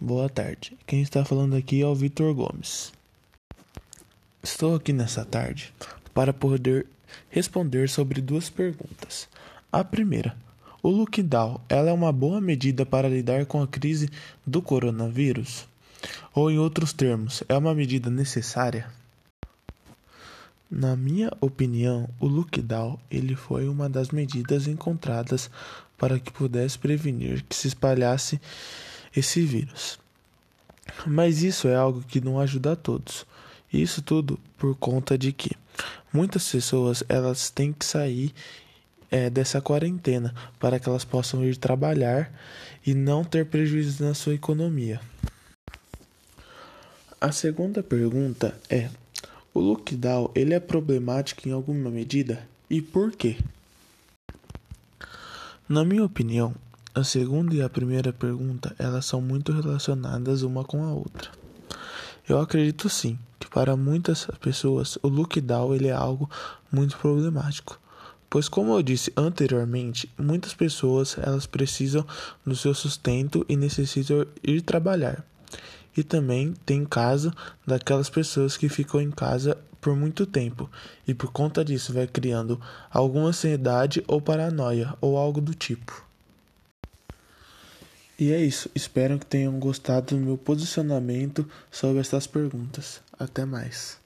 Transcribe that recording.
boa tarde. Quem está falando aqui é o Vitor Gomes. Estou aqui nessa tarde para poder responder sobre duas perguntas. A primeira, o lockdown, ela é uma boa medida para lidar com a crise do coronavírus? Ou em outros termos, é uma medida necessária? Na minha opinião, o lockdown ele foi uma das medidas encontradas para que pudesse prevenir que se espalhasse esse vírus. Mas isso é algo que não ajuda a todos. Isso tudo por conta de que muitas pessoas elas têm que sair é, dessa quarentena para que elas possam ir trabalhar e não ter prejuízo na sua economia. A segunda pergunta é: o lockdown ele é problemático em alguma medida e por quê? Na minha opinião, a segunda e a primeira pergunta, elas são muito relacionadas uma com a outra. Eu acredito sim que para muitas pessoas o lockdown ele é algo muito problemático, pois como eu disse anteriormente, muitas pessoas elas precisam do seu sustento e necessitam ir trabalhar. E também tem caso daquelas pessoas que ficam em casa por muito tempo e por conta disso vai criando alguma ansiedade ou paranoia ou algo do tipo. E é isso. Espero que tenham gostado do meu posicionamento sobre essas perguntas. Até mais.